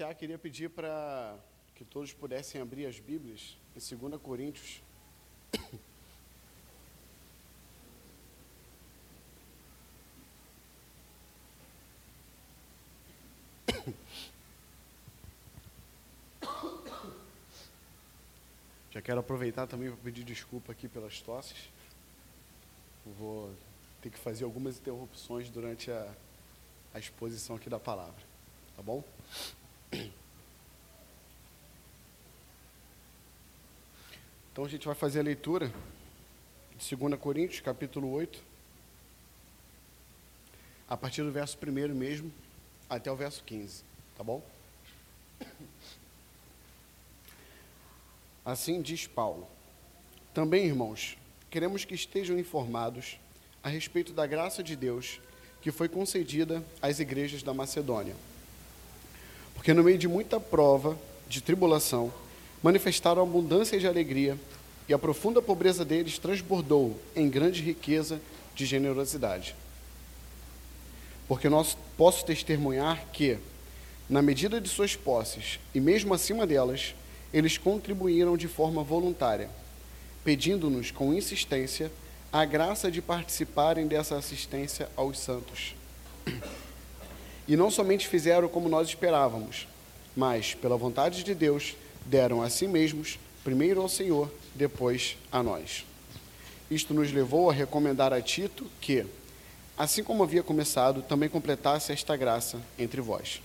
iniciar, queria pedir para que todos pudessem abrir as Bíblias em 2 Coríntios. Já quero aproveitar também para pedir desculpa aqui pelas tosses. vou ter que fazer algumas interrupções durante a, a exposição aqui da palavra. Tá bom? Então a gente vai fazer a leitura de 2 Coríntios, capítulo 8, a partir do verso 1 mesmo, até o verso 15, tá bom? Assim diz Paulo. Também, irmãos, queremos que estejam informados a respeito da graça de Deus que foi concedida às igrejas da Macedônia. Porque no meio de muita prova, de tribulação, manifestaram abundância de alegria, e a profunda pobreza deles transbordou em grande riqueza de generosidade. Porque nós posso testemunhar que, na medida de suas posses e mesmo acima delas, eles contribuíram de forma voluntária, pedindo-nos com insistência a graça de participarem dessa assistência aos santos. E não somente fizeram como nós esperávamos, mas, pela vontade de Deus, deram a si mesmos, primeiro ao Senhor, depois a nós. Isto nos levou a recomendar a Tito que, assim como havia começado, também completasse esta graça entre vós.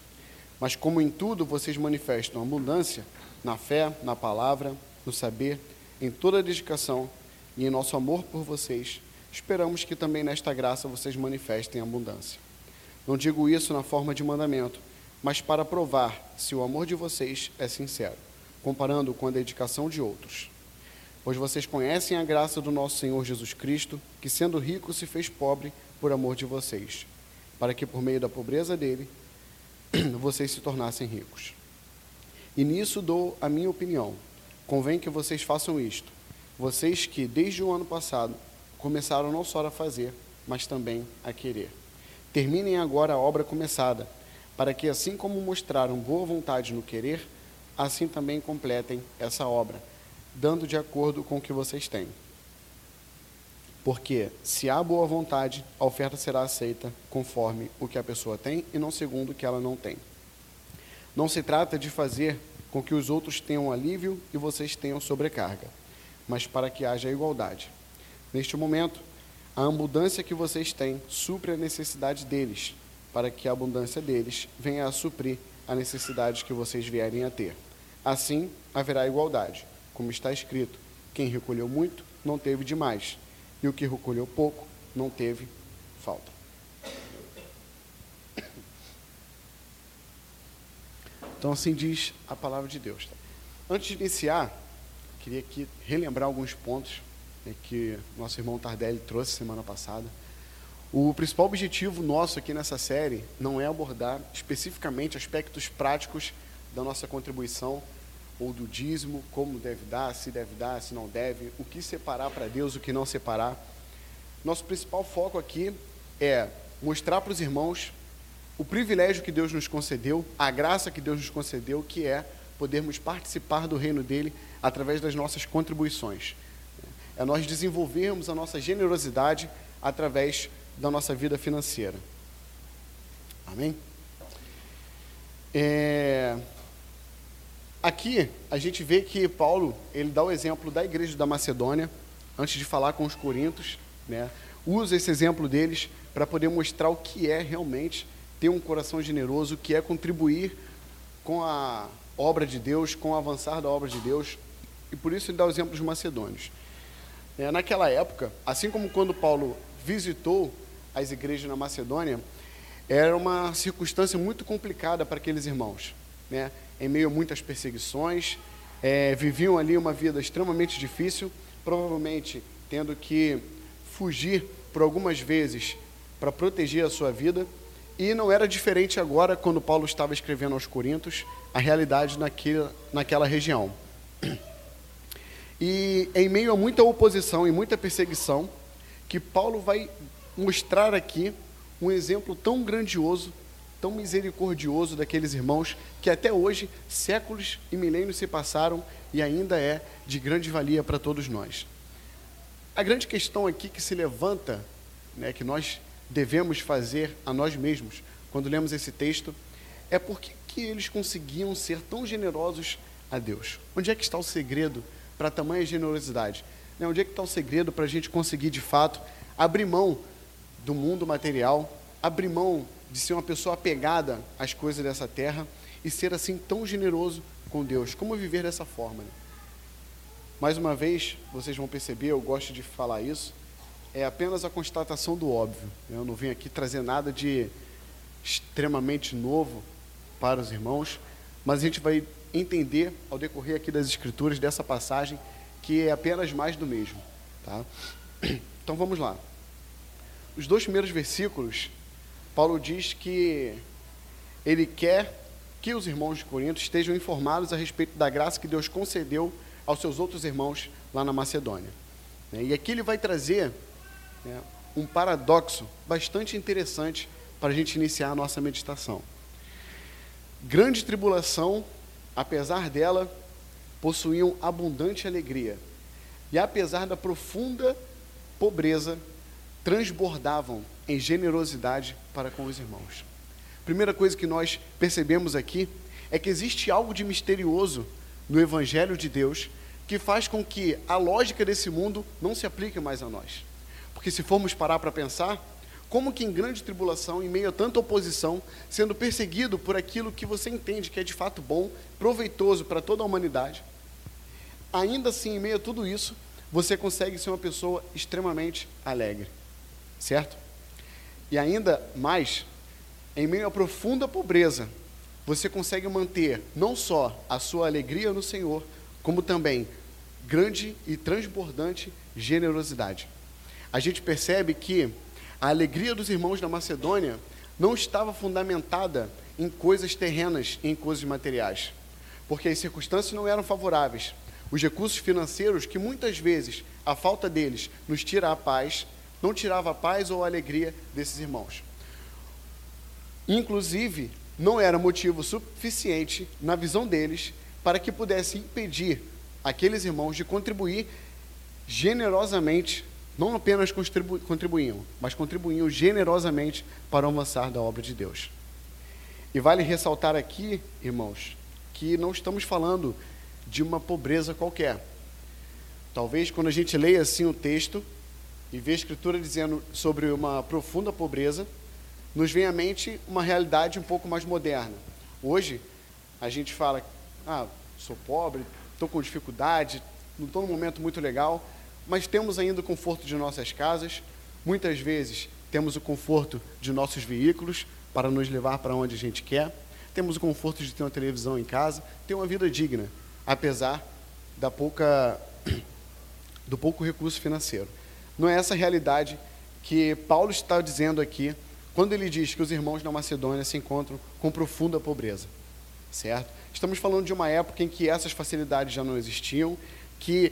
Mas como em tudo vocês manifestam abundância, na fé, na palavra, no saber, em toda a dedicação e em nosso amor por vocês, esperamos que também nesta graça vocês manifestem abundância. Não digo isso na forma de mandamento, mas para provar se o amor de vocês é sincero, comparando com a dedicação de outros. Pois vocês conhecem a graça do nosso Senhor Jesus Cristo, que sendo rico se fez pobre por amor de vocês, para que por meio da pobreza dele vocês se tornassem ricos. E nisso dou a minha opinião. Convém que vocês façam isto. Vocês que, desde o ano passado, começaram não só a fazer, mas também a querer. Terminem agora a obra começada, para que, assim como mostraram boa vontade no querer, assim também completem essa obra, dando de acordo com o que vocês têm. Porque, se há boa vontade, a oferta será aceita conforme o que a pessoa tem e não segundo o que ela não tem. Não se trata de fazer com que os outros tenham alívio e vocês tenham sobrecarga, mas para que haja igualdade. Neste momento, a abundância que vocês têm supre a necessidade deles, para que a abundância deles venha a suprir a necessidade que vocês vierem a ter. Assim, haverá igualdade, como está escrito: quem recolheu muito não teve demais, e o que recolheu pouco não teve falta. Então, assim diz a palavra de Deus. Antes de iniciar, queria aqui relembrar alguns pontos né, que nosso irmão Tardelli trouxe semana passada. O principal objetivo nosso aqui nessa série não é abordar especificamente aspectos práticos da nossa contribuição ou do dízimo, como deve dar, se deve dar, se não deve, o que separar para Deus, o que não separar. Nosso principal foco aqui é mostrar para os irmãos o privilégio que Deus nos concedeu, a graça que Deus nos concedeu, que é podermos participar do reino dele através das nossas contribuições. É nós desenvolvermos a nossa generosidade através da nossa vida financeira. Amém? É... Aqui a gente vê que Paulo ele dá o exemplo da igreja da Macedônia antes de falar com os Coríntios, né? Usa esse exemplo deles para poder mostrar o que é realmente ter um coração generoso, que é contribuir com a obra de Deus, com o avançar da obra de Deus. E por isso ele dá o exemplo dos macedônios. É, naquela época, assim como quando Paulo visitou as igrejas na Macedônia, era uma circunstância muito complicada para aqueles irmãos. Né? Em meio a muitas perseguições, é, viviam ali uma vida extremamente difícil, provavelmente tendo que fugir por algumas vezes para proteger a sua vida. E não era diferente agora, quando Paulo estava escrevendo aos Coríntios, a realidade naquela, naquela região. E em meio a muita oposição e muita perseguição, que Paulo vai mostrar aqui um exemplo tão grandioso, tão misericordioso daqueles irmãos que até hoje, séculos e milênios se passaram e ainda é de grande valia para todos nós. A grande questão aqui que se levanta, né, que nós devemos fazer a nós mesmos quando lemos esse texto, é por que, eles conseguiam ser tão generosos a Deus? Onde é que está o segredo para tamanha generosidade? Né, onde é que está o segredo para a gente conseguir, de fato, abrir mão do mundo material, abrir mão de ser uma pessoa apegada às coisas dessa terra e ser assim tão generoso com Deus? Como viver dessa forma? Né? Mais uma vez, vocês vão perceber, eu gosto de falar isso, é apenas a constatação do óbvio. Eu não vim aqui trazer nada de extremamente novo para os irmãos, mas a gente vai entender ao decorrer aqui das escrituras dessa passagem que é apenas mais do mesmo, tá? Então vamos lá. Os dois primeiros versículos, Paulo diz que ele quer que os irmãos de Corinto estejam informados a respeito da graça que Deus concedeu aos seus outros irmãos lá na Macedônia. Né? E aqui ele vai trazer né, um paradoxo bastante interessante para a gente iniciar a nossa meditação. Grande tribulação, apesar dela, possuíam abundante alegria, e apesar da profunda pobreza, transbordavam em generosidade para com os irmãos. Primeira coisa que nós percebemos aqui é que existe algo de misterioso no Evangelho de Deus que faz com que a lógica desse mundo não se aplique mais a nós. Porque se formos parar para pensar, como que em grande tribulação, em meio a tanta oposição, sendo perseguido por aquilo que você entende que é de fato bom, proveitoso para toda a humanidade, ainda assim, em meio a tudo isso, você consegue ser uma pessoa extremamente alegre, certo? E ainda mais, em meio à profunda pobreza, você consegue manter não só a sua alegria no Senhor, como também grande e transbordante generosidade. A gente percebe que a alegria dos irmãos da Macedônia não estava fundamentada em coisas terrenas, em coisas materiais, porque as circunstâncias não eram favoráveis. Os recursos financeiros, que muitas vezes a falta deles nos tira a paz, não tirava a paz ou a alegria desses irmãos. Inclusive, não era motivo suficiente, na visão deles, para que pudesse impedir aqueles irmãos de contribuir generosamente, não apenas contribu contribuíam, mas contribuíam generosamente para o avançar da obra de Deus. E vale ressaltar aqui, irmãos, que não estamos falando de uma pobreza qualquer. Talvez quando a gente leia assim o texto e vê a escritura dizendo sobre uma profunda pobreza, nos vem à mente uma realidade um pouco mais moderna. Hoje, a gente fala, ah, sou pobre, estou com dificuldade, não estou num momento muito legal, mas temos ainda o conforto de nossas casas, muitas vezes temos o conforto de nossos veículos para nos levar para onde a gente quer, temos o conforto de ter uma televisão em casa, ter uma vida digna, apesar da pouca, do pouco recurso financeiro. Não é essa a realidade que Paulo está dizendo aqui quando ele diz que os irmãos na Macedônia se encontram com profunda pobreza, certo? Estamos falando de uma época em que essas facilidades já não existiam, que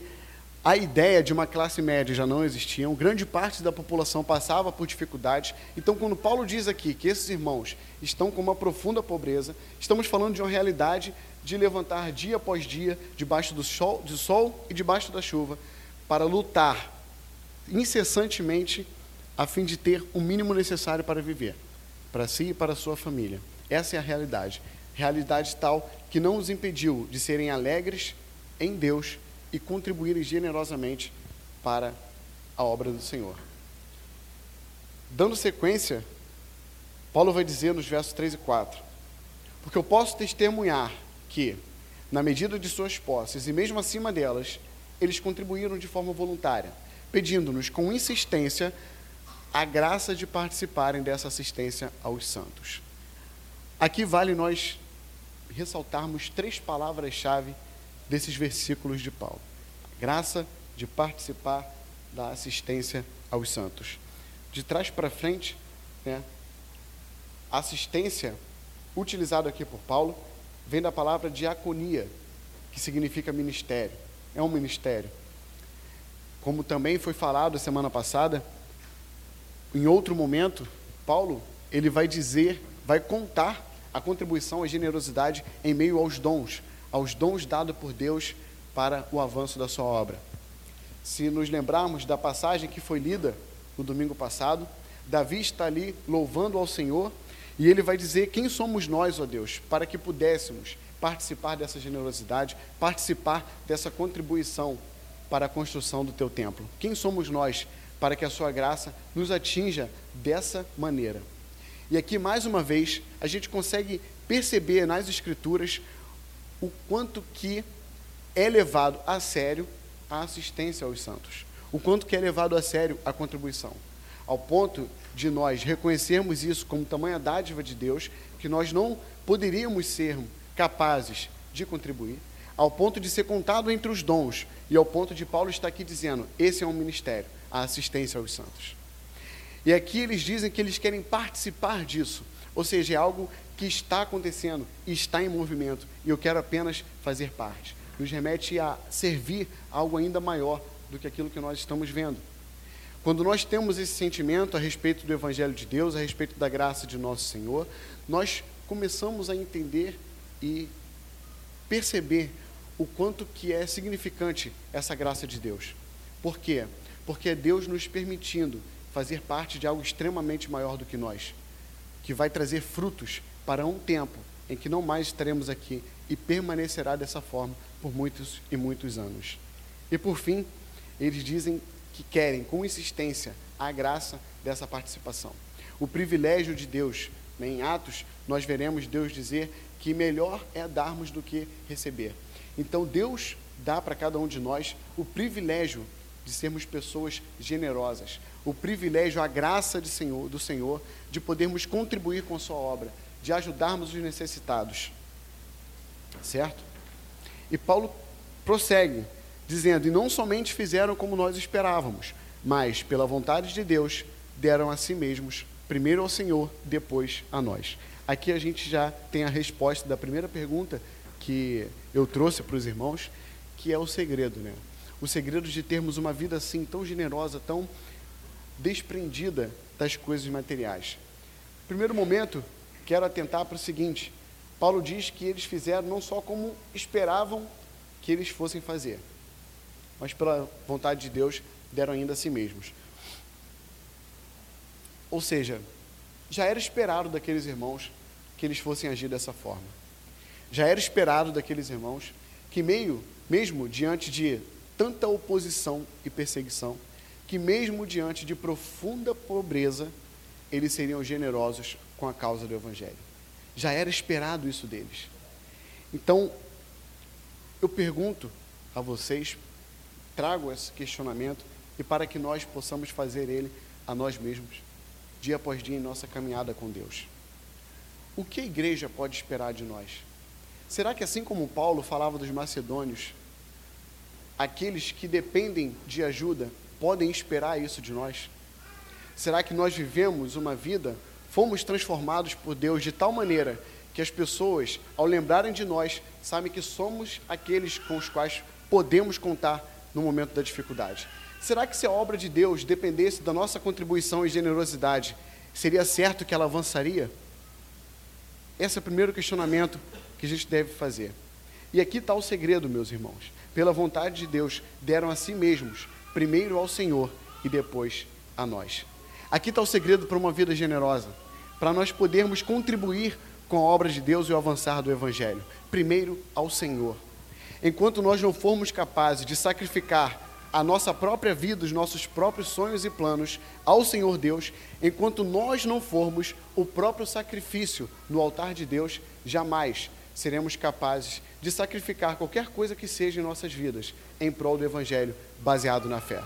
a ideia de uma classe média já não existia, grande parte da população passava por dificuldades. Então, quando Paulo diz aqui que esses irmãos estão com uma profunda pobreza, estamos falando de uma realidade de levantar dia após dia debaixo do sol, do sol e debaixo da chuva para lutar incessantemente a fim de ter o mínimo necessário para viver, para si e para a sua família. Essa é a realidade. Realidade tal que não os impediu de serem alegres em Deus e contribuírem generosamente para a obra do Senhor. Dando sequência, Paulo vai dizer nos versos 3 e 4: Porque eu posso testemunhar que, na medida de suas posses e mesmo acima delas, eles contribuíram de forma voluntária, pedindo-nos com insistência a graça de participarem dessa assistência aos santos. Aqui vale nós ressaltarmos três palavras-chave desses versículos de Paulo: graça de participar da assistência aos santos. De trás para frente, né, a assistência utilizada aqui por Paulo vem da palavra diaconia, que significa ministério. É um ministério. Como também foi falado semana passada, em outro momento, Paulo, ele vai dizer vai contar a contribuição, a generosidade em meio aos dons, aos dons dados por Deus para o avanço da sua obra. Se nos lembrarmos da passagem que foi lida no domingo passado, Davi está ali louvando ao Senhor e ele vai dizer: Quem somos nós, ó Deus, para que pudéssemos participar dessa generosidade, participar dessa contribuição para a construção do teu templo? Quem somos nós para que a sua graça nos atinja dessa maneira? E aqui, mais uma vez, a gente consegue perceber nas Escrituras o quanto que é levado a sério a assistência aos santos, o quanto que é levado a sério a contribuição, ao ponto de nós reconhecermos isso como tamanha dádiva de Deus, que nós não poderíamos ser capazes de contribuir, ao ponto de ser contado entre os dons, e ao ponto de Paulo estar aqui dizendo: esse é um ministério, a assistência aos santos. E aqui eles dizem que eles querem participar disso, ou seja, é algo que está acontecendo e está em movimento, e eu quero apenas fazer parte. Nos remete a servir algo ainda maior do que aquilo que nós estamos vendo. Quando nós temos esse sentimento a respeito do Evangelho de Deus, a respeito da graça de nosso Senhor, nós começamos a entender e perceber o quanto que é significante essa graça de Deus. Por quê? Porque é Deus nos permitindo fazer parte de algo extremamente maior do que nós, que vai trazer frutos para um tempo em que não mais estaremos aqui e permanecerá dessa forma por muitos e muitos anos. E por fim, eles dizem que querem com insistência a graça dessa participação. O privilégio de Deus, né, em Atos, nós veremos Deus dizer que melhor é darmos do que receber. Então Deus dá para cada um de nós o privilégio de sermos pessoas generosas, o privilégio, a graça Senhor, do Senhor de podermos contribuir com a sua obra, de ajudarmos os necessitados. Certo? E Paulo prossegue dizendo: "E não somente fizeram como nós esperávamos, mas pela vontade de Deus deram a si mesmos, primeiro ao Senhor, depois a nós." Aqui a gente já tem a resposta da primeira pergunta que eu trouxe para os irmãos, que é o segredo, né? O segredo de termos uma vida assim tão generosa, tão desprendida das coisas materiais. Primeiro momento, quero atentar para o seguinte: Paulo diz que eles fizeram não só como esperavam que eles fossem fazer, mas pela vontade de Deus deram ainda a si mesmos. Ou seja, já era esperado daqueles irmãos que eles fossem agir dessa forma. Já era esperado daqueles irmãos que, meio, mesmo diante de tanta oposição e perseguição, que mesmo diante de profunda pobreza, eles seriam generosos com a causa do Evangelho. Já era esperado isso deles. Então, eu pergunto a vocês, trago esse questionamento e para que nós possamos fazer ele a nós mesmos dia após dia em nossa caminhada com Deus. O que a igreja pode esperar de nós? Será que assim como Paulo falava dos macedônios, aqueles que dependem de ajuda podem esperar isso de nós? Será que nós vivemos uma vida, fomos transformados por Deus de tal maneira que as pessoas, ao lembrarem de nós, sabem que somos aqueles com os quais podemos contar no momento da dificuldade? Será que se a obra de Deus dependesse da nossa contribuição e generosidade, seria certo que ela avançaria? Esse é o primeiro questionamento que a gente deve fazer. E aqui está o segredo, meus irmãos. Pela vontade de Deus, deram a si mesmos, primeiro ao Senhor e depois a nós. Aqui está o segredo para uma vida generosa, para nós podermos contribuir com a obra de Deus e o avançar do Evangelho. Primeiro ao Senhor. Enquanto nós não formos capazes de sacrificar a nossa própria vida, os nossos próprios sonhos e planos ao Senhor Deus, enquanto nós não formos o próprio sacrifício no altar de Deus, jamais seremos capazes de sacrificar qualquer coisa que seja em nossas vidas em prol do Evangelho baseado na fé.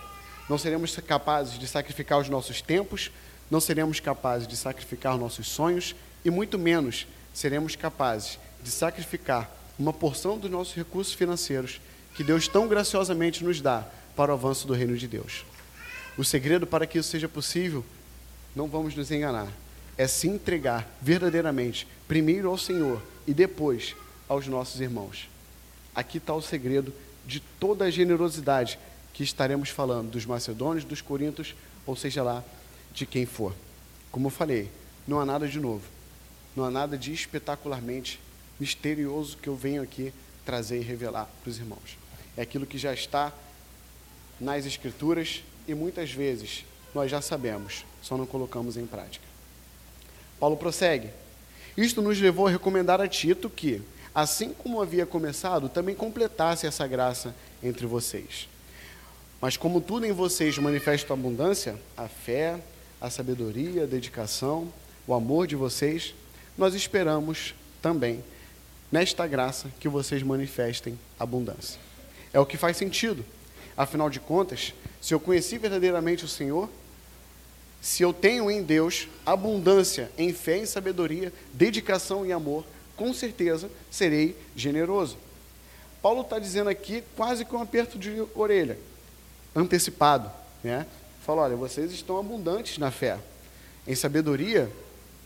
Não seremos capazes de sacrificar os nossos tempos, não seremos capazes de sacrificar nossos sonhos e muito menos seremos capazes de sacrificar uma porção dos nossos recursos financeiros que Deus tão graciosamente nos dá para o avanço do reino de Deus. O segredo para que isso seja possível, não vamos nos enganar, é se entregar verdadeiramente, primeiro ao Senhor e depois aos nossos irmãos. Aqui está o segredo de toda a generosidade que estaremos falando, dos macedônios, dos coríntios, ou seja lá, de quem for. Como eu falei, não há nada de novo. Não há nada de espetacularmente misterioso que eu venho aqui trazer e revelar para os irmãos. É aquilo que já está nas Escrituras e muitas vezes nós já sabemos, só não colocamos em prática. Paulo prossegue. Isto nos levou a recomendar a Tito que, assim como havia começado, também completasse essa graça entre vocês. Mas como tudo em vocês manifesta abundância, a fé, a sabedoria, a dedicação, o amor de vocês, nós esperamos também nesta graça que vocês manifestem abundância. É o que faz sentido. Afinal de contas, se eu conheci verdadeiramente o Senhor, se eu tenho em Deus abundância em fé, em sabedoria, dedicação e amor, com certeza serei generoso. Paulo está dizendo aqui quase com um aperto de orelha, antecipado. Né? Fala: olha, vocês estão abundantes na fé, em sabedoria,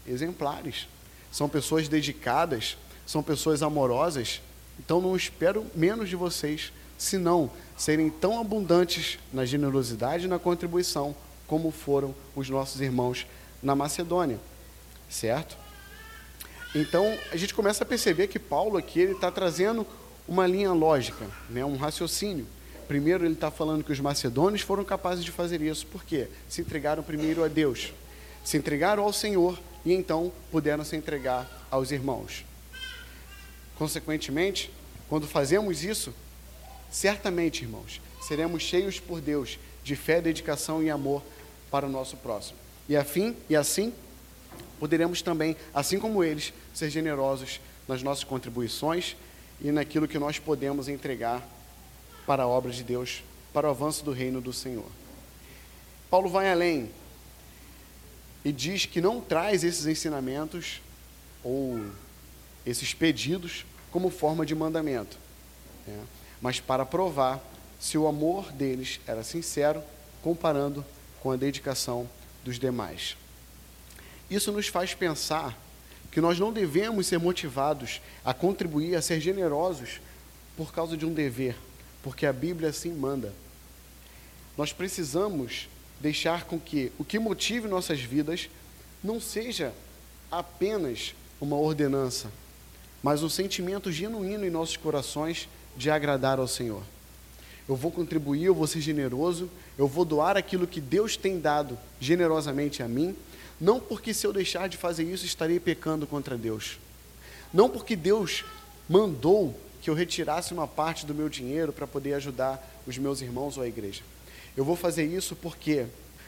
exemplares. São pessoas dedicadas, são pessoas amorosas, então não espero menos de vocês, senão serem tão abundantes na generosidade e na contribuição como foram os nossos irmãos na Macedônia, certo? Então a gente começa a perceber que Paulo aqui ele está trazendo uma linha lógica, né, um raciocínio. Primeiro ele está falando que os macedônios foram capazes de fazer isso, por quê? Se entregaram primeiro a Deus, se entregaram ao Senhor e então puderam se entregar aos irmãos. Consequentemente, quando fazemos isso, certamente, irmãos, seremos cheios por Deus de fé, dedicação e amor para o nosso próximo. E afim e assim poderemos também, assim como eles, ser generosos nas nossas contribuições e naquilo que nós podemos entregar para a obra de Deus, para o avanço do reino do Senhor. Paulo vai além e diz que não traz esses ensinamentos ou esses pedidos como forma de mandamento, né? mas para provar se o amor deles era sincero, comparando com a dedicação dos demais. Isso nos faz pensar que nós não devemos ser motivados a contribuir, a ser generosos por causa de um dever, porque a Bíblia assim manda. Nós precisamos deixar com que o que motive nossas vidas não seja apenas uma ordenança, mas um sentimento genuíno em nossos corações de agradar ao Senhor. Eu vou contribuir, eu vou ser generoso, eu vou doar aquilo que Deus tem dado generosamente a mim, não porque se eu deixar de fazer isso estarei pecando contra Deus. Não porque Deus mandou que eu retirasse uma parte do meu dinheiro para poder ajudar os meus irmãos ou a igreja. Eu vou fazer isso porque,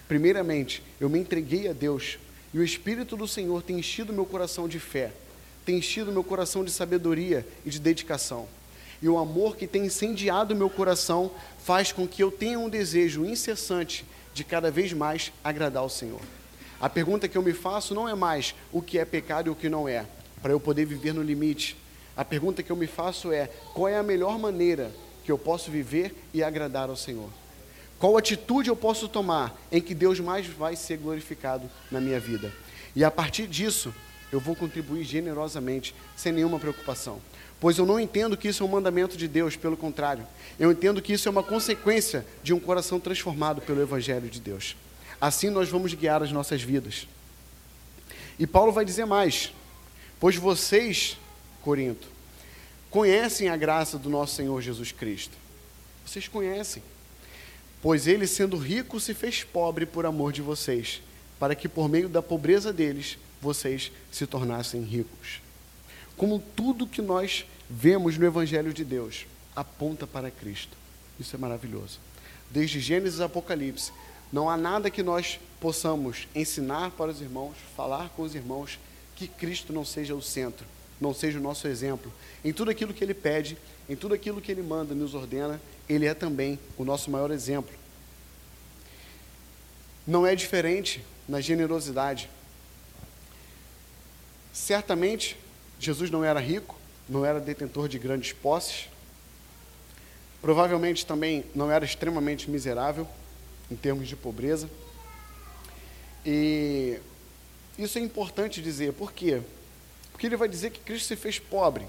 primeiramente, eu me entreguei a Deus e o Espírito do Senhor tem enchido meu coração de fé, tem enchido meu coração de sabedoria e de dedicação. E o amor que tem incendiado meu coração faz com que eu tenha um desejo incessante de cada vez mais agradar ao Senhor. A pergunta que eu me faço não é mais o que é pecado e o que não é, para eu poder viver no limite. A pergunta que eu me faço é qual é a melhor maneira que eu posso viver e agradar ao Senhor. Qual atitude eu posso tomar em que Deus mais vai ser glorificado na minha vida? E a partir disso, eu vou contribuir generosamente, sem nenhuma preocupação. Pois eu não entendo que isso é um mandamento de Deus, pelo contrário. Eu entendo que isso é uma consequência de um coração transformado pelo Evangelho de Deus. Assim nós vamos guiar as nossas vidas. E Paulo vai dizer mais: Pois vocês, Corinto, conhecem a graça do nosso Senhor Jesus Cristo. Vocês conhecem pois ele, sendo rico, se fez pobre por amor de vocês, para que por meio da pobreza deles vocês se tornassem ricos. Como tudo que nós vemos no Evangelho de Deus aponta para Cristo. Isso é maravilhoso. Desde Gênesis a Apocalipse, não há nada que nós possamos ensinar para os irmãos, falar com os irmãos, que Cristo não seja o centro, não seja o nosso exemplo. Em tudo aquilo que Ele pede, em tudo aquilo que Ele manda, nos ordena, Ele é também o nosso maior exemplo. Não é diferente na generosidade. Certamente, Jesus não era rico, não era detentor de grandes posses, provavelmente também não era extremamente miserável em termos de pobreza. E isso é importante dizer, por quê? Ele vai dizer que Cristo se fez pobre.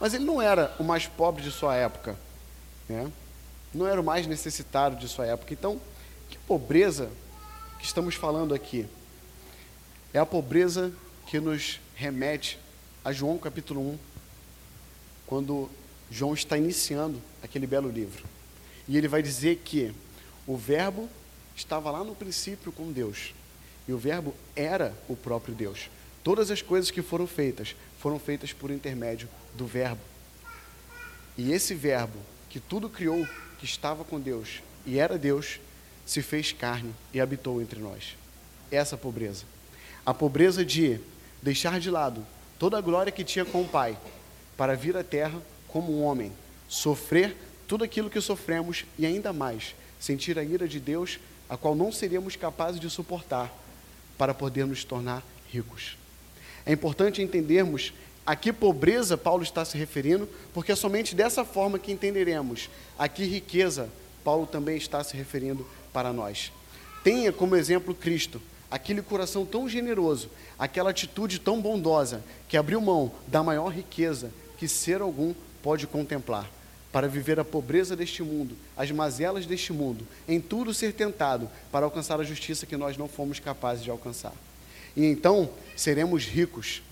Mas ele não era o mais pobre de sua época, né? não era o mais necessitado de sua época. Então, que pobreza que estamos falando aqui? É a pobreza que nos remete a João capítulo 1, quando João está iniciando aquele belo livro. E ele vai dizer que o Verbo estava lá no princípio com Deus. E o Verbo era o próprio Deus. Todas as coisas que foram feitas foram feitas por intermédio do Verbo. E esse Verbo, que tudo criou, que estava com Deus e era Deus, se fez carne e habitou entre nós. Essa pobreza. A pobreza de deixar de lado toda a glória que tinha com o Pai para vir à terra como um homem, sofrer tudo aquilo que sofremos e ainda mais, sentir a ira de Deus, a qual não seríamos capazes de suportar para poder nos tornar ricos. É importante entendermos a que pobreza Paulo está se referindo, porque é somente dessa forma que entenderemos a que riqueza Paulo também está se referindo para nós. Tenha como exemplo Cristo, aquele coração tão generoso, aquela atitude tão bondosa, que abriu mão da maior riqueza que ser algum pode contemplar, para viver a pobreza deste mundo, as mazelas deste mundo, em tudo ser tentado para alcançar a justiça que nós não fomos capazes de alcançar. E então seremos ricos,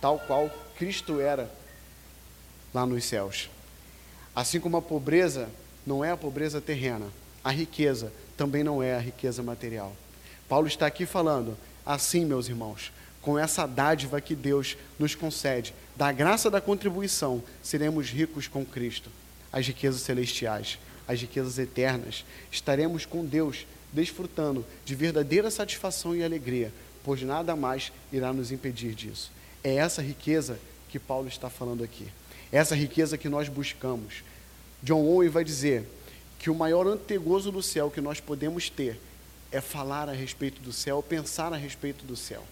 tal qual Cristo era lá nos céus. Assim como a pobreza não é a pobreza terrena, a riqueza também não é a riqueza material. Paulo está aqui falando, assim, meus irmãos, com essa dádiva que Deus nos concede, da graça da contribuição, seremos ricos com Cristo, as riquezas celestiais, as riquezas eternas. Estaremos com Deus, desfrutando de verdadeira satisfação e alegria, pois nada mais irá nos impedir disso. É essa riqueza que Paulo está falando aqui. É essa riqueza que nós buscamos. John Owen vai dizer que o maior antegozo do céu que nós podemos ter é falar a respeito do céu, pensar a respeito do céu.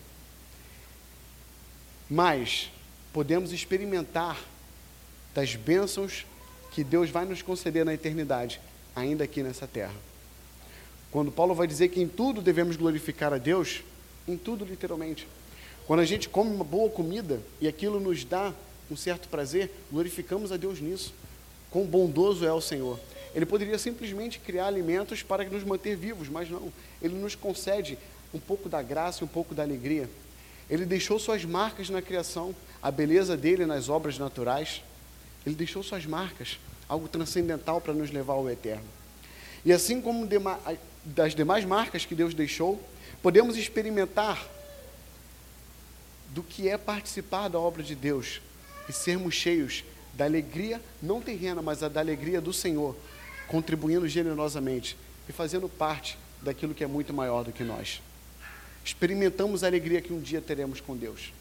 Mas podemos experimentar das bênçãos que Deus vai nos conceder na eternidade, ainda aqui nessa terra. Quando Paulo vai dizer que em tudo devemos glorificar a Deus, em tudo literalmente. Quando a gente come uma boa comida e aquilo nos dá um certo prazer, glorificamos a Deus nisso. Quão bondoso é o Senhor. Ele poderia simplesmente criar alimentos para nos manter vivos, mas não. Ele nos concede um pouco da graça e um pouco da alegria. Ele deixou suas marcas na criação, a beleza dele nas obras naturais. Ele deixou suas marcas, algo transcendental para nos levar ao eterno. E assim como das demais marcas que Deus deixou, podemos experimentar do que é participar da obra de Deus e sermos cheios da alegria, não terrena, mas a da alegria do Senhor, contribuindo generosamente e fazendo parte daquilo que é muito maior do que nós. Experimentamos a alegria que um dia teremos com Deus.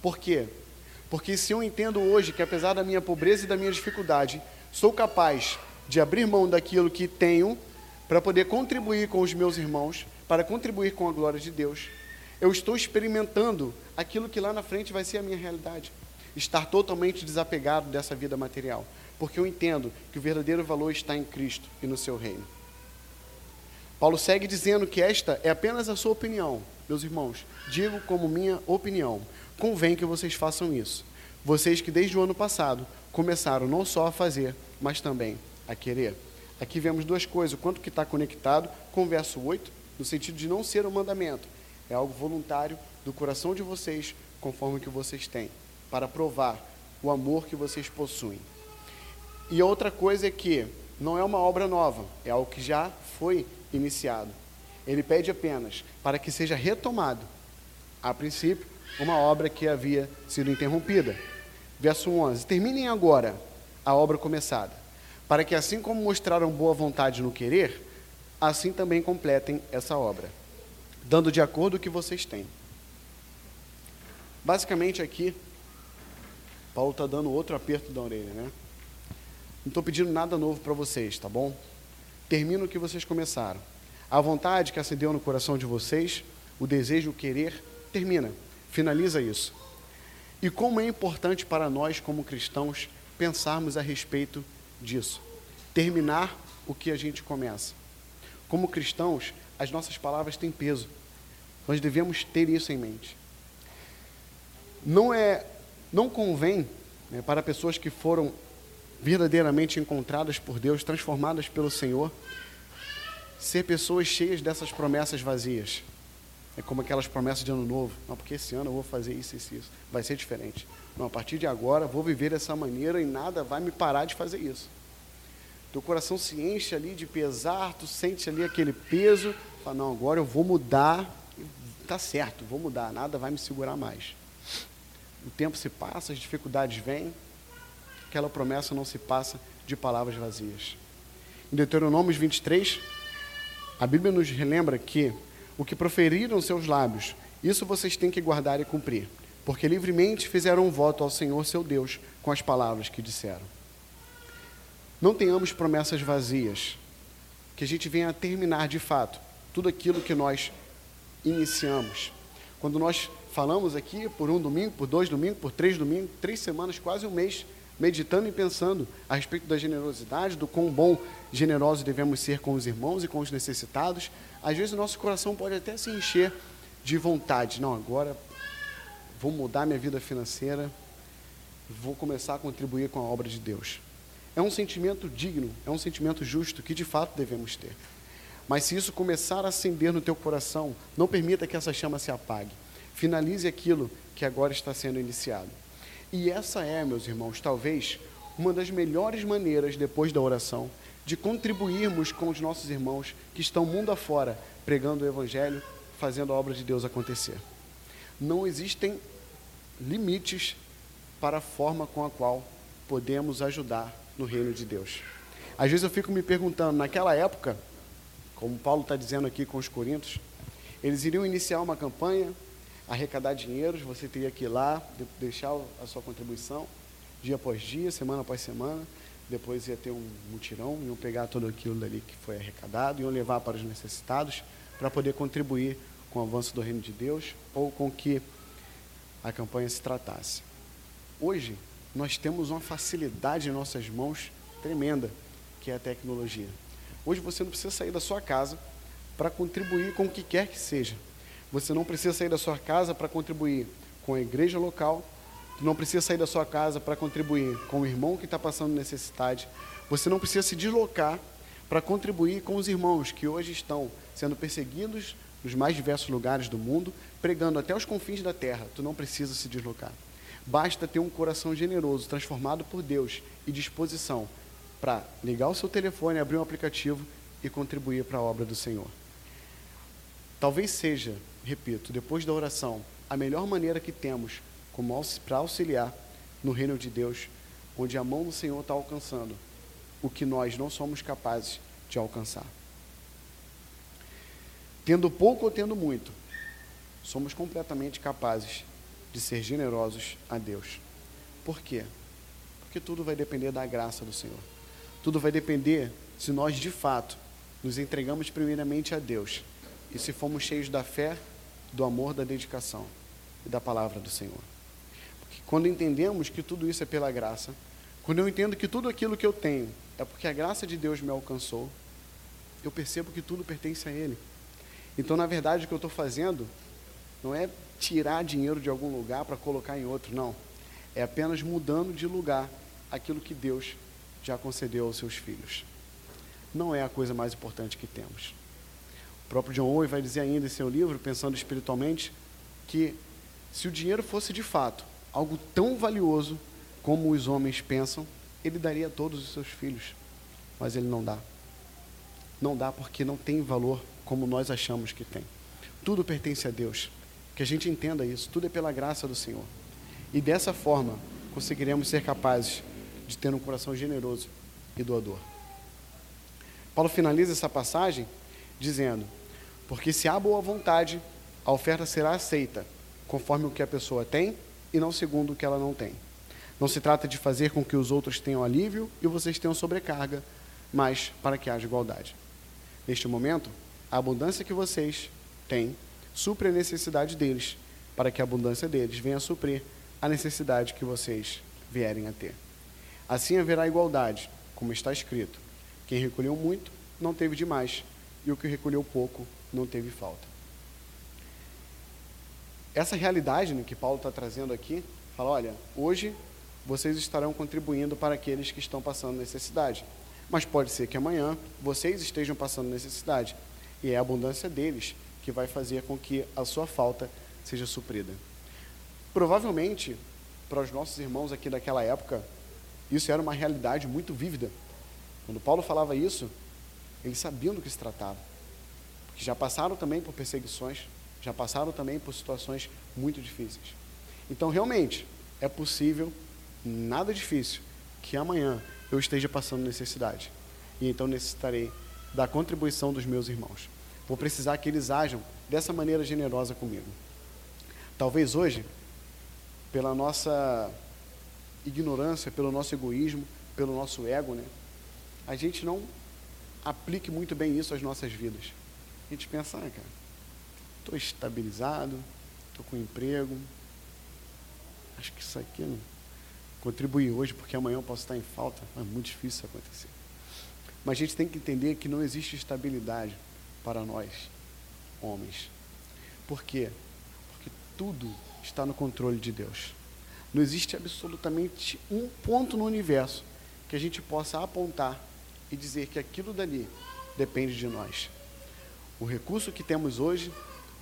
Por quê? Porque se eu entendo hoje que, apesar da minha pobreza e da minha dificuldade, sou capaz de abrir mão daquilo que tenho para poder contribuir com os meus irmãos, para contribuir com a glória de Deus, eu estou experimentando aquilo que lá na frente vai ser a minha realidade. Estar totalmente desapegado dessa vida material, porque eu entendo que o verdadeiro valor está em Cristo e no seu reino. Paulo segue dizendo que esta é apenas a sua opinião, meus irmãos. Digo como minha opinião. Convém que vocês façam isso. Vocês que desde o ano passado começaram não só a fazer, mas também a querer. Aqui vemos duas coisas: o quanto que está conectado com o verso 8 no sentido de não ser um mandamento, é algo voluntário do coração de vocês, conforme o que vocês têm, para provar o amor que vocês possuem. E outra coisa é que não é uma obra nova, é algo que já foi iniciado. Ele pede apenas para que seja retomado, a princípio, uma obra que havia sido interrompida. Verso 11: Terminem agora a obra começada, para que assim como mostraram boa vontade no querer, assim também completem essa obra, dando de acordo o que vocês têm. Basicamente aqui, Paulo está dando outro aperto da orelha, né? Não estou pedindo nada novo para vocês, tá bom? Termino o que vocês começaram. A vontade que acendeu no coração de vocês, o desejo, o querer, termina, finaliza isso. E como é importante para nós, como cristãos, pensarmos a respeito disso. Terminar o que a gente começa. Como cristãos, as nossas palavras têm peso. Nós devemos ter isso em mente. Não é, não convém né, para pessoas que foram verdadeiramente encontradas por Deus, transformadas pelo Senhor, ser pessoas cheias dessas promessas vazias. É como aquelas promessas de ano novo. Não, porque esse ano eu vou fazer isso, isso, isso. Vai ser diferente. Não, a partir de agora vou viver dessa maneira e nada vai me parar de fazer isso. Teu coração se enche ali de pesar, tu sente ali aquele peso. Fala, não, agora eu vou mudar. Tá certo, vou mudar, nada vai me segurar mais. O tempo se passa, as dificuldades vêm. Aquela promessa não se passa de palavras vazias. Em Deuteronômio 23, a Bíblia nos relembra que o que proferiram seus lábios, isso vocês têm que guardar e cumprir, porque livremente fizeram um voto ao Senhor seu Deus com as palavras que disseram. Não tenhamos promessas vazias, que a gente venha a terminar de fato tudo aquilo que nós iniciamos. Quando nós falamos aqui por um domingo, por dois domingos, por três domingos, três semanas, quase um mês, meditando e pensando a respeito da generosidade, do quão bom generosos devemos ser com os irmãos e com os necessitados, às vezes o nosso coração pode até se encher de vontade. Não, agora vou mudar minha vida financeira, vou começar a contribuir com a obra de Deus. É um sentimento digno, é um sentimento justo que de fato devemos ter. Mas se isso começar a acender no teu coração, não permita que essa chama se apague. Finalize aquilo que agora está sendo iniciado. E essa é, meus irmãos, talvez uma das melhores maneiras, depois da oração, de contribuirmos com os nossos irmãos que estão mundo afora pregando o Evangelho, fazendo a obra de Deus acontecer. Não existem limites para a forma com a qual podemos ajudar no reino de Deus. Às vezes eu fico me perguntando, naquela época, como Paulo está dizendo aqui com os Coríntios, eles iriam iniciar uma campanha arrecadar dinheiros, você teria que ir lá, deixar a sua contribuição, dia após dia, semana após semana, depois ia ter um mutirão, iam pegar tudo aquilo dali que foi arrecadado, iam levar para os necessitados, para poder contribuir com o avanço do reino de Deus, ou com que a campanha se tratasse. Hoje, nós temos uma facilidade em nossas mãos tremenda, que é a tecnologia. Hoje você não precisa sair da sua casa para contribuir com o que quer que seja. Você não precisa sair da sua casa para contribuir com a igreja local. Não precisa sair da sua casa para contribuir com o irmão que está passando necessidade. Você não precisa se deslocar para contribuir com os irmãos que hoje estão sendo perseguidos nos mais diversos lugares do mundo, pregando até os confins da terra. Tu não precisa se deslocar. Basta ter um coração generoso, transformado por Deus e disposição para ligar o seu telefone, abrir um aplicativo e contribuir para a obra do Senhor. Talvez seja repito, depois da oração, a melhor maneira que temos para auxiliar no reino de Deus, onde a mão do Senhor está alcançando o que nós não somos capazes de alcançar. Tendo pouco ou tendo muito, somos completamente capazes de ser generosos a Deus. Por quê? Porque tudo vai depender da graça do Senhor. Tudo vai depender se nós de fato nos entregamos primeiramente a Deus e se fomos cheios da fé do amor, da dedicação e da palavra do Senhor. Porque quando entendemos que tudo isso é pela graça, quando eu entendo que tudo aquilo que eu tenho é porque a graça de Deus me alcançou, eu percebo que tudo pertence a Ele. Então, na verdade, o que eu estou fazendo não é tirar dinheiro de algum lugar para colocar em outro, não. É apenas mudando de lugar aquilo que Deus já concedeu aos seus filhos. Não é a coisa mais importante que temos próprio John Owen vai dizer ainda em seu livro, pensando espiritualmente, que se o dinheiro fosse de fato algo tão valioso como os homens pensam, ele daria a todos os seus filhos. Mas ele não dá. Não dá porque não tem valor como nós achamos que tem. Tudo pertence a Deus. Que a gente entenda isso. Tudo é pela graça do Senhor. E dessa forma conseguiremos ser capazes de ter um coração generoso e doador. Paulo finaliza essa passagem dizendo: porque se há boa vontade, a oferta será aceita, conforme o que a pessoa tem e não segundo o que ela não tem. Não se trata de fazer com que os outros tenham alívio e vocês tenham sobrecarga, mas para que haja igualdade. Neste momento, a abundância que vocês têm supre a necessidade deles, para que a abundância deles venha a suprir a necessidade que vocês vierem a ter. Assim haverá igualdade, como está escrito: quem recolheu muito não teve demais, e o que recolheu pouco não teve falta. Essa realidade né, que Paulo está trazendo aqui, fala: olha, hoje vocês estarão contribuindo para aqueles que estão passando necessidade. Mas pode ser que amanhã vocês estejam passando necessidade. E é a abundância deles que vai fazer com que a sua falta seja suprida. Provavelmente, para os nossos irmãos aqui daquela época, isso era uma realidade muito vívida. Quando Paulo falava isso, eles sabiam do que se tratava. Porque já passaram também por perseguições, já passaram também por situações muito difíceis. Então, realmente, é possível, nada difícil, que amanhã eu esteja passando necessidade. E então necessitarei da contribuição dos meus irmãos. Vou precisar que eles ajam dessa maneira generosa comigo. Talvez hoje, pela nossa ignorância, pelo nosso egoísmo, pelo nosso ego, né, a gente não aplique muito bem isso às nossas vidas. A gente pensa, ah, cara, estou estabilizado, estou com emprego, acho que isso aqui não contribuir hoje, porque amanhã eu posso estar em falta, é muito difícil isso acontecer. Mas a gente tem que entender que não existe estabilidade para nós, homens. Por quê? Porque tudo está no controle de Deus. Não existe absolutamente um ponto no universo que a gente possa apontar e dizer que aquilo dali depende de nós. O recurso que temos hoje,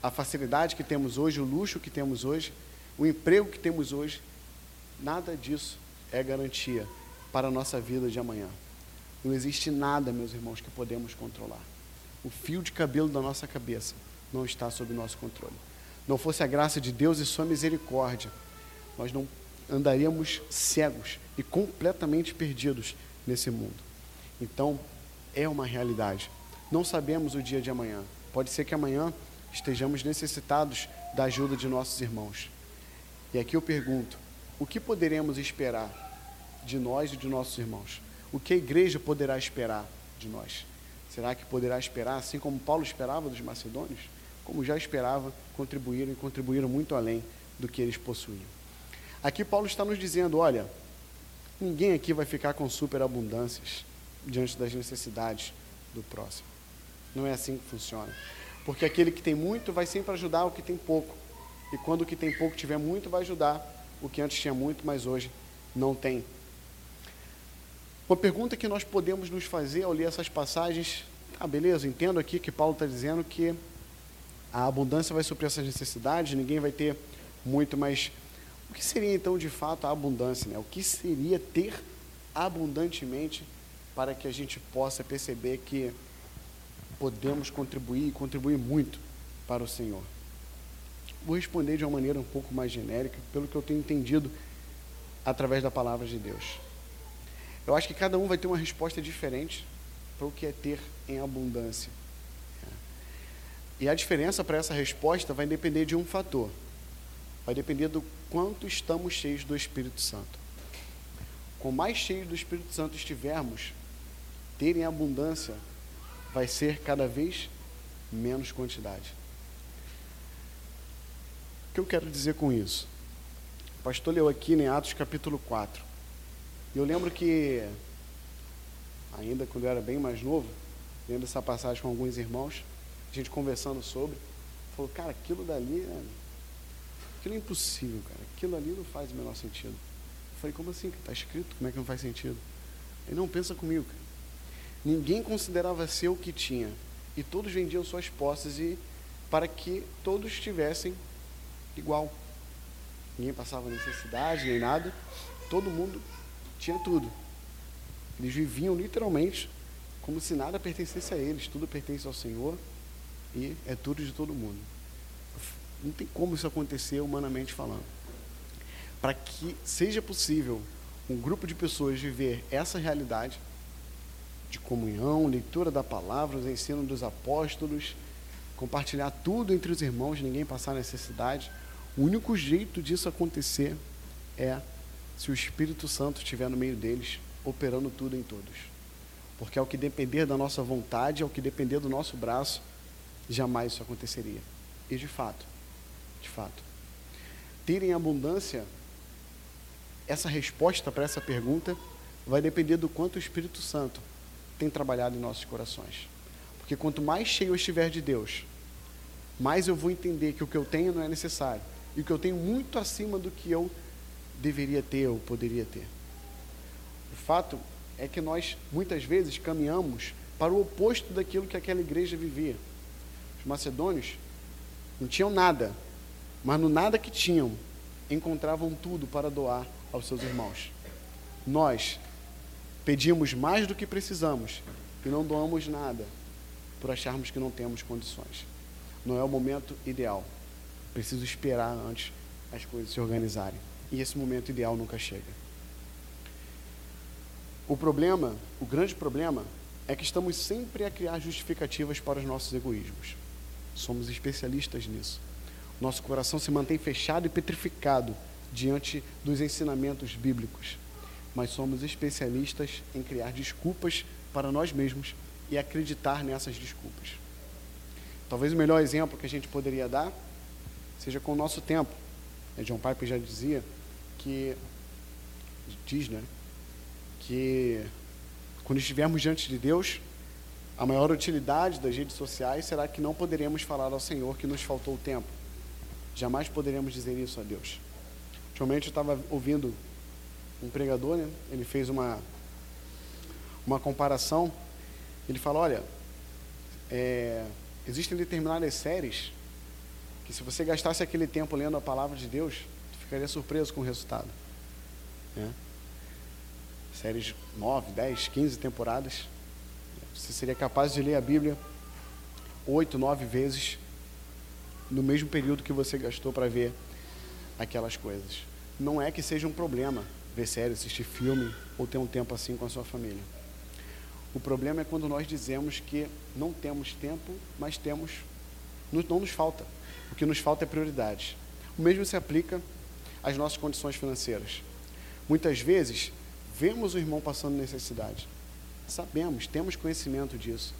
a facilidade que temos hoje, o luxo que temos hoje, o emprego que temos hoje, nada disso é garantia para a nossa vida de amanhã. Não existe nada, meus irmãos, que podemos controlar. O fio de cabelo da nossa cabeça não está sob nosso controle. Não fosse a graça de Deus e sua misericórdia, nós não andaríamos cegos e completamente perdidos nesse mundo. Então, é uma realidade. Não sabemos o dia de amanhã. Pode ser que amanhã estejamos necessitados da ajuda de nossos irmãos. E aqui eu pergunto: o que poderemos esperar de nós e de nossos irmãos? O que a igreja poderá esperar de nós? Será que poderá esperar, assim como Paulo esperava dos macedônios? Como já esperava, contribuíram e contribuíram muito além do que eles possuíam. Aqui Paulo está nos dizendo: olha, ninguém aqui vai ficar com superabundâncias diante das necessidades do próximo. Não é assim que funciona. Porque aquele que tem muito vai sempre ajudar o que tem pouco. E quando o que tem pouco tiver muito, vai ajudar o que antes tinha muito, mas hoje não tem. Uma pergunta que nós podemos nos fazer ao ler essas passagens, ah, beleza, entendo aqui que Paulo está dizendo que a abundância vai suprir essas necessidades, ninguém vai ter muito, mas o que seria então de fato a abundância? Né? O que seria ter abundantemente para que a gente possa perceber que podemos contribuir e contribuir muito para o Senhor? Vou responder de uma maneira um pouco mais genérica, pelo que eu tenho entendido através da palavra de Deus. Eu acho que cada um vai ter uma resposta diferente para o que é ter em abundância. E a diferença para essa resposta vai depender de um fator. Vai depender do quanto estamos cheios do Espírito Santo. Com mais cheios do Espírito Santo estivermos, ter em abundância vai ser cada vez menos quantidade. O que eu quero dizer com isso? O pastor leu aqui em Atos capítulo 4. Eu lembro que, ainda quando eu era bem mais novo, lendo essa passagem com alguns irmãos, a gente conversando sobre, falou, cara, aquilo dali, é, aquilo é impossível, cara, aquilo ali não faz o menor sentido. Eu falei, como assim? Está escrito, como é que não faz sentido? Ele não pensa comigo, cara. Ninguém considerava ser o que tinha, e todos vendiam suas posses e para que todos estivessem igual. Ninguém passava necessidade nem nada, todo mundo tinha tudo. Eles viviam literalmente como se nada pertencesse a eles, tudo pertence ao Senhor e é tudo de todo mundo. Não tem como isso acontecer humanamente falando. Para que seja possível um grupo de pessoas viver essa realidade de comunhão, leitura da palavra, os ensino dos apóstolos, compartilhar tudo entre os irmãos, ninguém passar necessidade, o único jeito disso acontecer é se o Espírito Santo estiver no meio deles, operando tudo em todos. Porque ao que depender da nossa vontade, ao que depender do nosso braço, jamais isso aconteceria. E de fato, de fato, ter em abundância essa resposta para essa pergunta vai depender do quanto o Espírito Santo tem trabalhado em nossos corações. Porque quanto mais cheio eu estiver de Deus, mais eu vou entender que o que eu tenho não é necessário e o que eu tenho muito acima do que eu deveria ter ou poderia ter. O fato é que nós, muitas vezes, caminhamos para o oposto daquilo que aquela igreja vivia. Os macedônios não tinham nada, mas no nada que tinham, encontravam tudo para doar aos seus irmãos. Nós pedimos mais do que precisamos e não doamos nada por acharmos que não temos condições. Não é o momento ideal. Preciso esperar antes as coisas se organizarem. E esse momento ideal nunca chega. O problema, o grande problema, é que estamos sempre a criar justificativas para os nossos egoísmos. Somos especialistas nisso. Nosso coração se mantém fechado e petrificado diante dos ensinamentos bíblicos, mas somos especialistas em criar desculpas para nós mesmos e acreditar nessas desculpas. Talvez o melhor exemplo que a gente poderia dar seja com o nosso tempo. John Piper já dizia que diz, né, que quando estivermos diante de Deus, a maior utilidade das redes sociais será que não poderemos falar ao Senhor que nos faltou tempo. Jamais poderemos dizer isso a Deus. Ultimamente eu estava ouvindo um pregador, né? ele fez uma, uma comparação. Ele fala: olha, é, existem determinadas séries que, se você gastasse aquele tempo lendo a palavra de Deus, ficaria surpreso com o resultado. Né? Séries 9, 10, 15 temporadas. Você seria capaz de ler a Bíblia oito, nove vezes no mesmo período que você gastou para ver aquelas coisas. Não é que seja um problema ver série, assistir filme ou ter um tempo assim com a sua família. O problema é quando nós dizemos que não temos tempo, mas temos, não nos falta. O que nos falta é prioridade. O mesmo se aplica às nossas condições financeiras. Muitas vezes, vemos o irmão passando necessidade. Sabemos, temos conhecimento disso.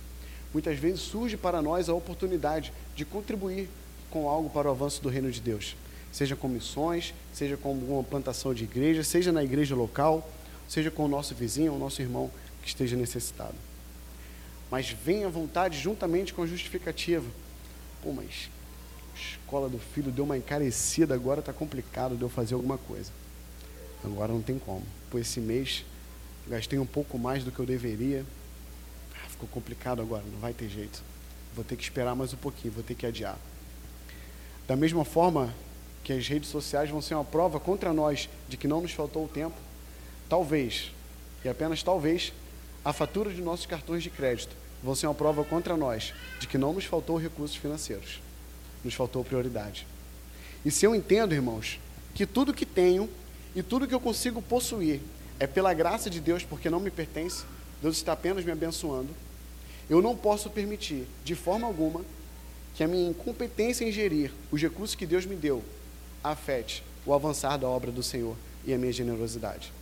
Muitas vezes surge para nós a oportunidade de contribuir com algo para o avanço do reino de Deus. Seja com missões, seja com uma plantação de igreja, seja na igreja local, seja com o nosso vizinho ou nosso irmão que esteja necessitado. Mas vem a vontade juntamente com a justificativa. Pô, mas escola do filho deu uma encarecida, agora está complicado de eu fazer alguma coisa. Agora não tem como. Por esse mês gastei um pouco mais do que eu deveria. Ah, ficou complicado agora, não vai ter jeito. Vou ter que esperar mais um pouquinho, vou ter que adiar. Da mesma forma que as redes sociais vão ser uma prova contra nós de que não nos faltou o tempo, talvez, e apenas talvez, a fatura de nossos cartões de crédito vão ser uma prova contra nós de que não nos faltou recursos financeiros nos faltou prioridade. E se eu entendo, irmãos, que tudo que tenho e tudo que eu consigo possuir é pela graça de Deus, porque não me pertence, Deus está apenas me abençoando, eu não posso permitir, de forma alguma, que a minha incompetência em gerir os recursos que Deus me deu afete o avançar da obra do Senhor e a minha generosidade.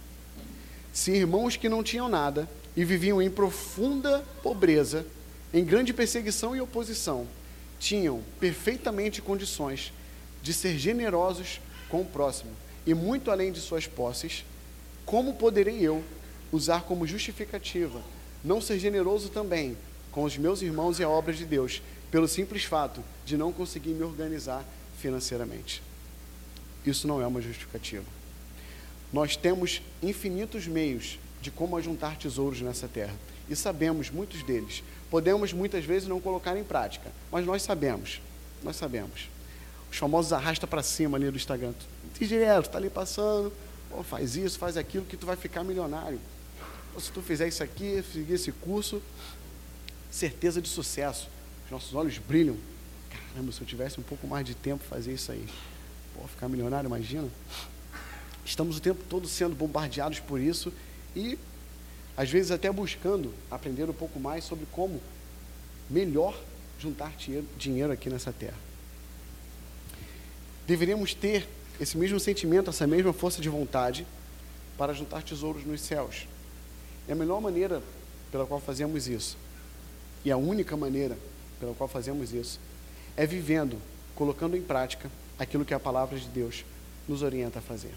Se irmãos que não tinham nada e viviam em profunda pobreza, em grande perseguição e oposição, tinham perfeitamente condições de ser generosos com o próximo e muito além de suas posses, como poderei eu usar como justificativa não ser generoso também com os meus irmãos e a obra de Deus, pelo simples fato de não conseguir me organizar financeiramente? Isso não é uma justificativa. Nós temos infinitos meios de como ajuntar tesouros nessa terra e sabemos muitos deles. Podemos muitas vezes não colocar em prática, mas nós sabemos, nós sabemos. Os famosos arrasta para cima ali do Instagram. Direto, está ali passando, pô, faz isso, faz aquilo, que tu vai ficar milionário. Pô, se tu fizer isso aqui, seguir esse curso, certeza de sucesso. Os nossos olhos brilham. Caramba, se eu tivesse um pouco mais de tempo fazer isso aí. Pô, ficar milionário, imagina. Estamos o tempo todo sendo bombardeados por isso e às vezes até buscando aprender um pouco mais sobre como melhor juntar dinheiro aqui nessa terra. Deveríamos ter esse mesmo sentimento, essa mesma força de vontade para juntar tesouros nos céus. E a melhor maneira pela qual fazemos isso, e a única maneira pela qual fazemos isso, é vivendo, colocando em prática aquilo que a palavra de Deus nos orienta a fazer.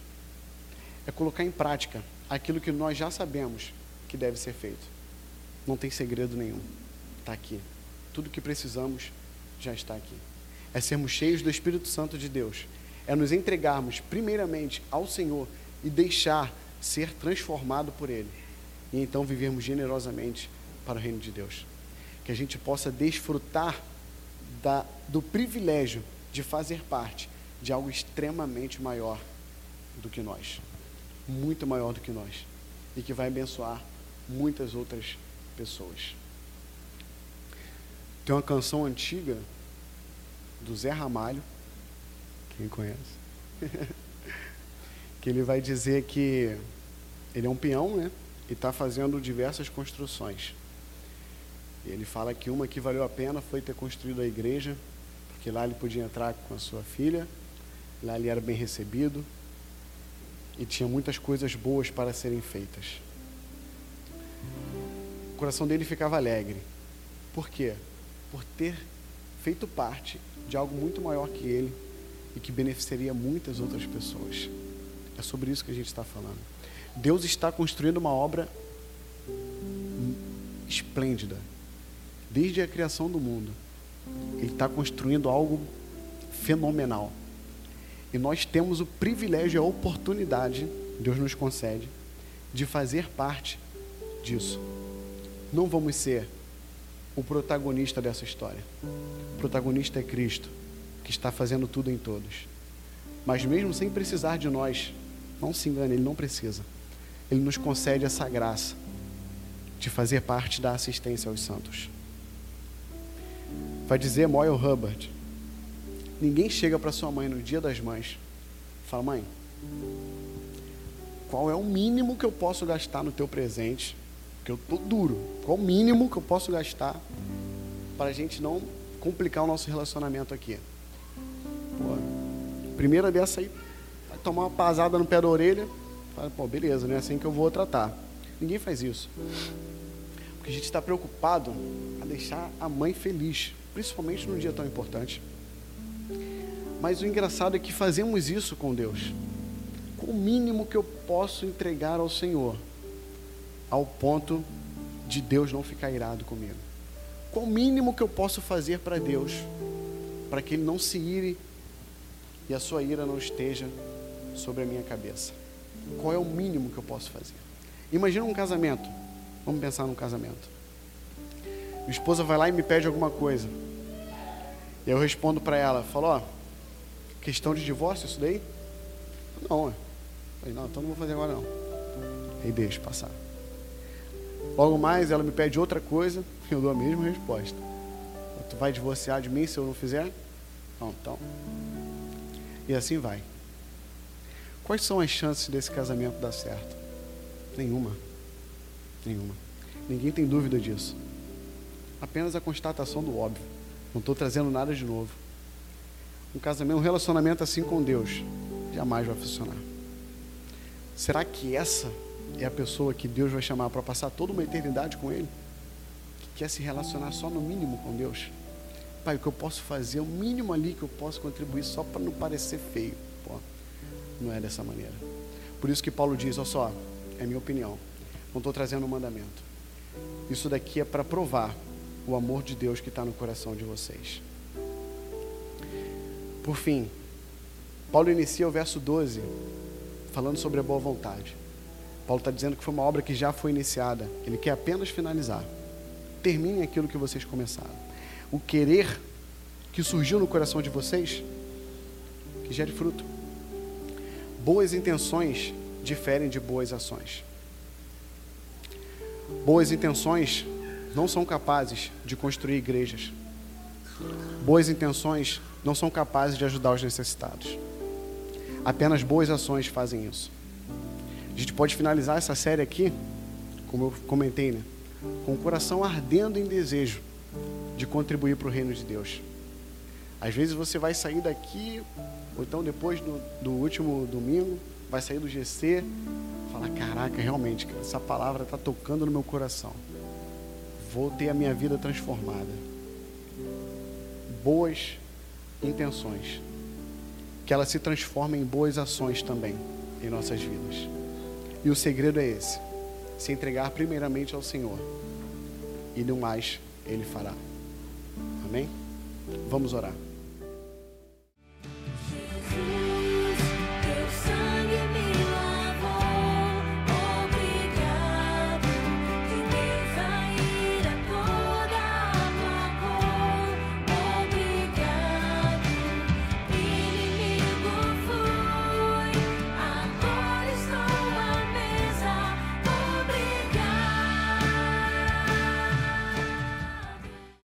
É colocar em prática aquilo que nós já sabemos que deve ser feito. Não tem segredo nenhum. Está aqui. Tudo que precisamos já está aqui. É sermos cheios do Espírito Santo de Deus. É nos entregarmos primeiramente ao Senhor e deixar ser transformado por Ele. E então vivermos generosamente para o reino de Deus. Que a gente possa desfrutar da, do privilégio de fazer parte de algo extremamente maior do que nós, muito maior do que nós, e que vai abençoar muitas outras pessoas. Tem uma canção antiga do Zé Ramalho, quem conhece, que ele vai dizer que ele é um peão, né? E está fazendo diversas construções. E ele fala que uma que valeu a pena foi ter construído a igreja, porque lá ele podia entrar com a sua filha, lá ele era bem recebido e tinha muitas coisas boas para serem feitas. Coração dele ficava alegre. Por quê? Por ter feito parte de algo muito maior que ele e que beneficiaria muitas outras pessoas. É sobre isso que a gente está falando. Deus está construindo uma obra esplêndida desde a criação do mundo. Ele está construindo algo fenomenal. E nós temos o privilégio e a oportunidade, Deus nos concede, de fazer parte disso. Não vamos ser o protagonista dessa história. O protagonista é Cristo, que está fazendo tudo em todos. Mas mesmo sem precisar de nós, não se engane, Ele não precisa. Ele nos concede essa graça de fazer parte da assistência aos santos vai dizer Moyle Hubbard: Ninguém chega para sua mãe no dia das mães fala: Mãe, qual é o mínimo que eu posso gastar no teu presente? Porque eu tô duro. Qual o mínimo que eu posso gastar para a gente não complicar o nosso relacionamento aqui? Pô, primeira dessa aí, vai tomar uma pasada no pé da orelha. Fala, pô, beleza, não é assim que eu vou tratar. Ninguém faz isso. Porque a gente está preocupado a deixar a mãe feliz principalmente num dia tão importante. Mas o engraçado é que fazemos isso com Deus. Com o mínimo que eu posso entregar ao Senhor, ao ponto de Deus não ficar irado comigo. Qual o mínimo que eu posso fazer para Deus, para que Ele não se ire e a sua ira não esteja sobre a minha cabeça? Qual é o mínimo que eu posso fazer? Imagina um casamento. Vamos pensar num casamento. Minha esposa vai lá e me pede alguma coisa. E eu respondo para ela, falo, ó, questão de divórcio isso daí? Não, é. Falei, não, então não vou fazer agora não. Aí deixa passar. Logo mais ela me pede outra coisa, eu dou a mesma resposta. Tu vai divorciar de mim se eu não fizer? Não, então. E assim vai. Quais são as chances desse casamento dar certo? Nenhuma. Nenhuma. Ninguém tem dúvida disso apenas a constatação do óbvio. Não estou trazendo nada de novo. Um casamento, um relacionamento assim com Deus, jamais vai funcionar. Será que essa é a pessoa que Deus vai chamar para passar toda uma eternidade com Ele? Que quer se relacionar só no mínimo com Deus? Pai, o que eu posso fazer, o mínimo ali que eu posso contribuir só para não parecer feio. Pô, não é dessa maneira. Por isso que Paulo diz: olha só, é minha opinião. Não estou trazendo um mandamento. Isso daqui é para provar o amor de Deus que está no coração de vocês. Por fim, Paulo inicia o verso 12 falando sobre a boa vontade. Paulo está dizendo que foi uma obra que já foi iniciada, ele quer apenas finalizar. Termine aquilo que vocês começaram. O querer que surgiu no coração de vocês, que gere fruto. Boas intenções diferem de boas ações. Boas intenções não são capazes de construir igrejas. Boas intenções não são capazes de ajudar os necessitados. Apenas boas ações fazem isso. A gente pode finalizar essa série aqui, como eu comentei, né? com o coração ardendo em desejo de contribuir para o reino de Deus. Às vezes você vai sair daqui, ou então depois do, do último domingo, vai sair do GC, falar: Caraca, realmente, essa palavra está tocando no meu coração vou ter a minha vida transformada. Boas intenções. Que ela se transforme em boas ações também em nossas vidas. E o segredo é esse: se entregar primeiramente ao Senhor. E no mais Ele fará. Amém? Vamos orar.